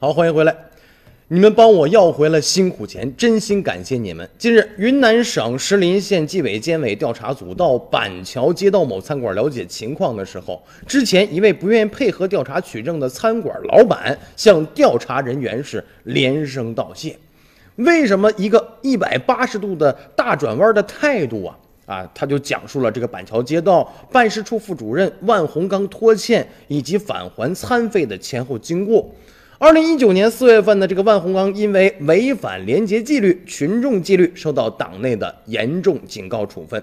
好，欢迎回来。你们帮我要回了辛苦钱，真心感谢你们。近日，云南省石林县纪委监委调查组到板桥街道某餐馆了解情况的时候，之前一位不愿意配合调查取证的餐馆老板向调查人员是连声道谢。为什么一个一百八十度的大转弯的态度啊？啊，他就讲述了这个板桥街道办事处副主任万洪刚拖欠以及返还餐费的前后经过。二零一九年四月份呢，这个万洪刚因为违反廉洁纪律、群众纪律，受到党内的严重警告处分。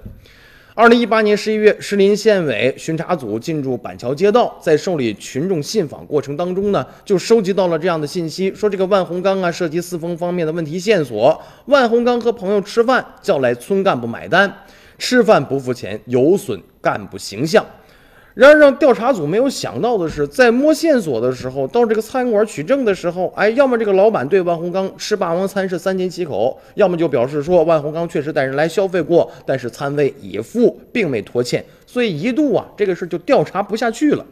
二零一八年十一月，石林县委巡查组进驻板桥街道，在受理群众信访过程当中呢，就收集到了这样的信息，说这个万洪刚啊涉及四风方面的问题线索。万洪刚和朋友吃饭，叫来村干部买单，吃饭不付钱，有损干部形象。然而，让调查组没有想到的是，在摸线索的时候，到这个餐馆取证的时候，哎，要么这个老板对万洪刚吃霸王餐是三缄其口，要么就表示说万洪刚确实带人来消费过，但是餐费已付，并未拖欠，所以一度啊，这个事就调查不下去了。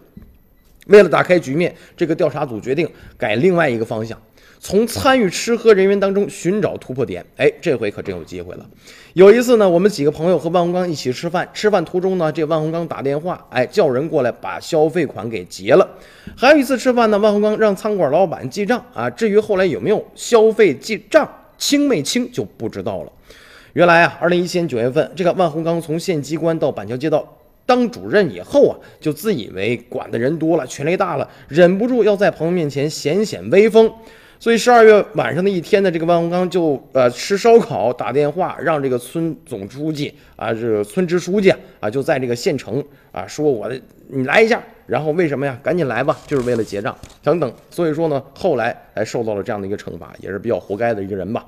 为了打开局面，这个调查组决定改另外一个方向。从参与吃喝人员当中寻找突破点，哎，这回可真有机会了。有一次呢，我们几个朋友和万洪刚一起吃饭，吃饭途中呢，这万洪刚打电话，哎，叫人过来把消费款给结了。还有一次吃饭呢，万洪刚让餐馆老板记账啊，至于后来有没有消费记账清没清就不知道了。原来啊，二零一七年九月份，这个万洪刚从县机关到板桥街道当主任以后啊，就自以为管的人多了，权力大了，忍不住要在朋友面前显显威风。所以十二月晚上的一天呢，这个万洪刚就呃吃烧烤，打电话让这个村总书记啊，这个村支书记啊，就在这个县城啊，说我的你来一下，然后为什么呀？赶紧来吧，就是为了结账等等。所以说呢，后来还受到了这样的一个惩罚，也是比较活该的一个人吧。